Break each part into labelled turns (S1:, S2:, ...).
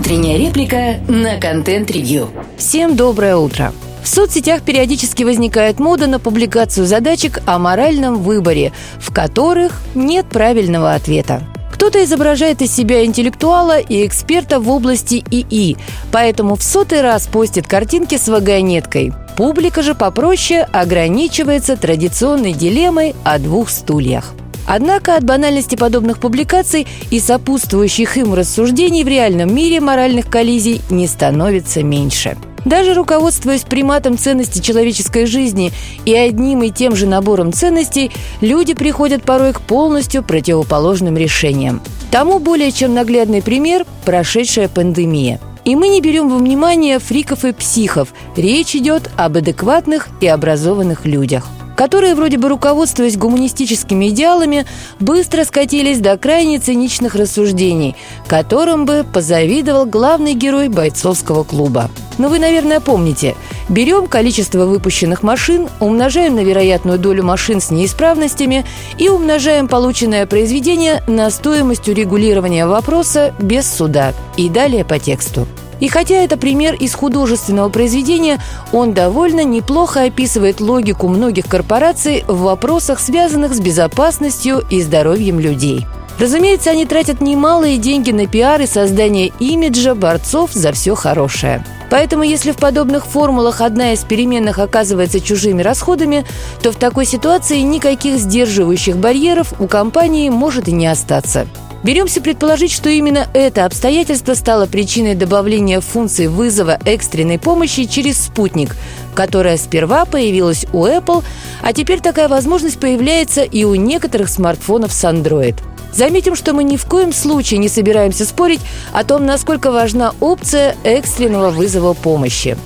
S1: Утренняя реплика на контент-ревью.
S2: Всем доброе утро. В соцсетях периодически возникает мода на публикацию задачек о моральном выборе, в которых нет правильного ответа. Кто-то изображает из себя интеллектуала и эксперта в области ИИ, поэтому в сотый раз постит картинки с вагонеткой. Публика же попроще ограничивается традиционной дилеммой о двух стульях. Однако от банальности подобных публикаций и сопутствующих им рассуждений в реальном мире моральных коллизий не становится меньше. Даже руководствуясь приматом ценности человеческой жизни и одним и тем же набором ценностей, люди приходят порой к полностью противоположным решениям. Тому более чем наглядный пример – прошедшая пандемия. И мы не берем во внимание фриков и психов. Речь идет об адекватных и образованных людях которые, вроде бы руководствуясь гуманистическими идеалами, быстро скатились до крайне циничных рассуждений, которым бы позавидовал главный герой бойцовского клуба. Но вы, наверное, помните, берем количество выпущенных машин, умножаем на вероятную долю машин с неисправностями и умножаем полученное произведение на стоимость урегулирования вопроса без суда. И далее по тексту. И хотя это пример из художественного произведения, он довольно неплохо описывает логику многих корпораций в вопросах, связанных с безопасностью и здоровьем людей. Разумеется, они тратят немалые деньги на пиар и создание имиджа борцов за все хорошее. Поэтому, если в подобных формулах одна из переменных оказывается чужими расходами, то в такой ситуации никаких сдерживающих барьеров у компании может и не остаться. Беремся предположить, что именно это обстоятельство стало причиной добавления функции вызова экстренной помощи через спутник, которая сперва появилась у Apple, а теперь такая возможность появляется и у некоторых смартфонов с Android. Заметим, что мы ни в коем случае не собираемся спорить о том, насколько важна опция экстренного вызова помощи.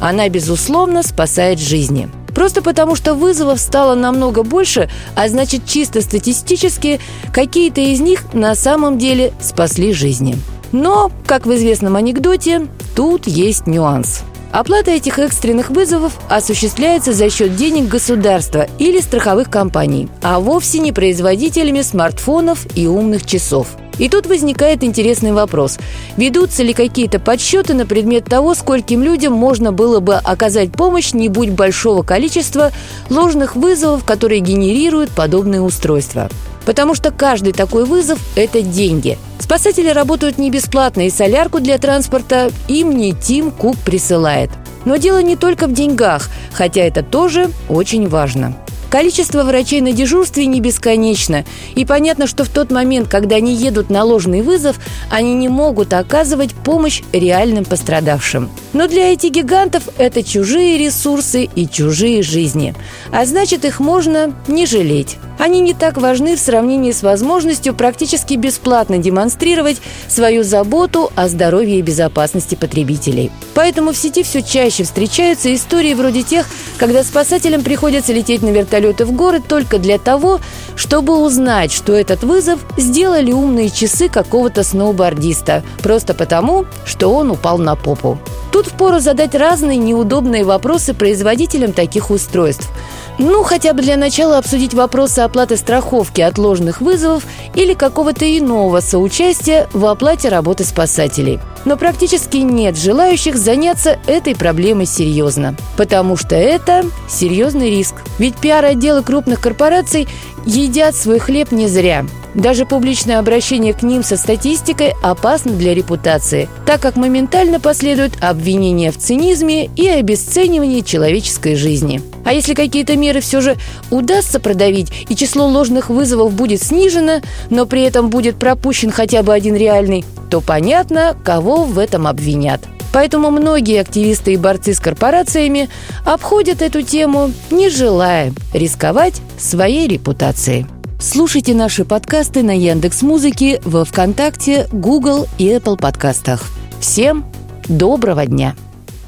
S2: Она, безусловно, спасает жизни – Просто потому, что вызовов стало намного больше, а значит чисто статистически какие-то из них на самом деле спасли жизни. Но, как в известном анекдоте, тут есть нюанс. Оплата этих экстренных вызовов осуществляется за счет денег государства или страховых компаний, а вовсе не производителями смартфонов и умных часов – и тут возникает интересный вопрос. Ведутся ли какие-то подсчеты на предмет того, скольким людям можно было бы оказать помощь, не будь большого количества ложных вызовов, которые генерируют подобные устройства? Потому что каждый такой вызов – это деньги. Спасатели работают не бесплатно, и солярку для транспорта им не Тим Кук присылает. Но дело не только в деньгах, хотя это тоже очень важно. Количество врачей на дежурстве не бесконечно, и понятно, что в тот момент, когда они едут на ложный вызов, они не могут оказывать помощь реальным пострадавшим. Но для этих гигантов это чужие ресурсы и чужие жизни. А значит, их можно не жалеть. Они не так важны в сравнении с возможностью практически бесплатно демонстрировать свою заботу о здоровье и безопасности потребителей. Поэтому в сети все чаще встречаются истории вроде тех, когда спасателям приходится лететь на вертолеты в город только для того, чтобы узнать, что этот вызов сделали умные часы какого-то сноубордиста, просто потому, что он упал на попу. Тут впору задать разные неудобные вопросы производителям таких устройств. Ну, хотя бы для начала обсудить вопросы оплаты страховки от ложных вызовов или какого-то иного соучастия в оплате работы спасателей. Но практически нет желающих заняться этой проблемой серьезно. Потому что это серьезный риск. Ведь пиар-отделы крупных корпораций едят свой хлеб не зря – даже публичное обращение к ним со статистикой опасно для репутации, так как моментально последуют обвинения в цинизме и обесценивании человеческой жизни. А если какие-то меры все же удастся продавить и число ложных вызовов будет снижено, но при этом будет пропущен хотя бы один реальный, то понятно, кого в этом обвинят. Поэтому многие активисты и борцы с корпорациями обходят эту тему, не желая рисковать своей репутацией. Слушайте наши подкасты на Яндекс Музыке, во ВКонтакте, Google и Apple подкастах. Всем доброго дня.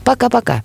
S2: Пока-пока.